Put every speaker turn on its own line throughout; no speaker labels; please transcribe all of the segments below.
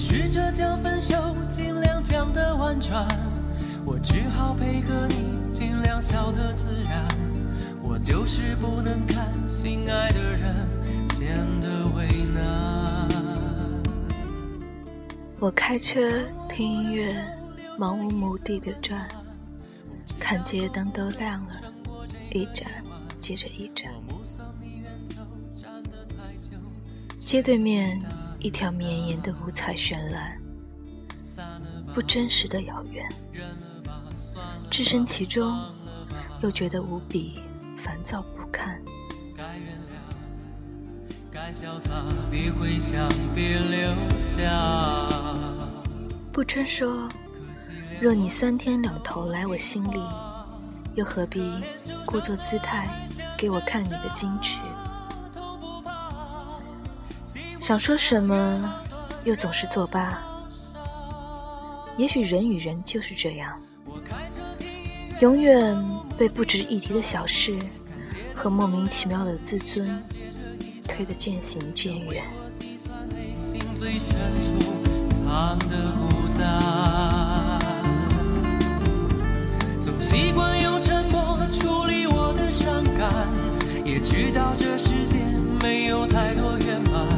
试着将分手尽量讲得婉转，我只好配合你尽量笑得自然。我就是不能看心爱的人显得为难。
我开车听音乐，漫无目的的转，看街灯都亮了，一盏接着一盏。街对面一条绵延的五彩绚烂，不真实的遥远，置身其中又觉得无比烦躁不堪。不春说：“若你三天两头来我心里，又何必故作姿态给我看你的矜持？想说什么，又总是作罢。也许人与人就是这样，永远被不值一提的小事和莫名其妙的自尊推得渐行渐远。”
藏的孤单，总习惯用沉默处理我的伤感，也知道这世界没有太多圆满，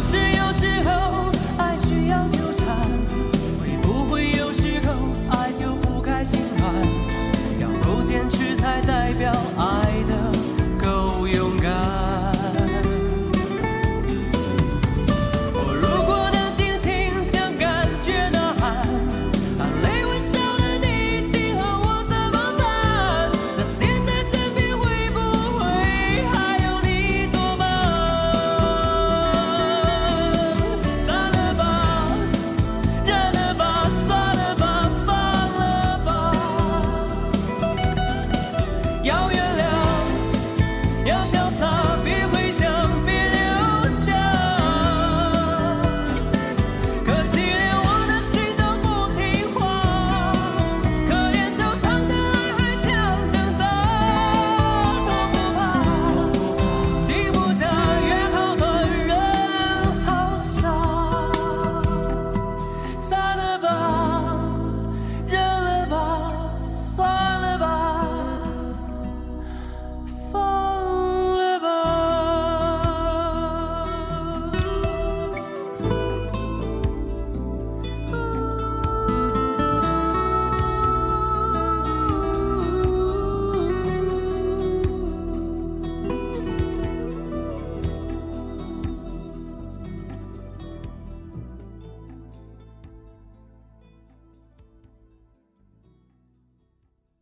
就是。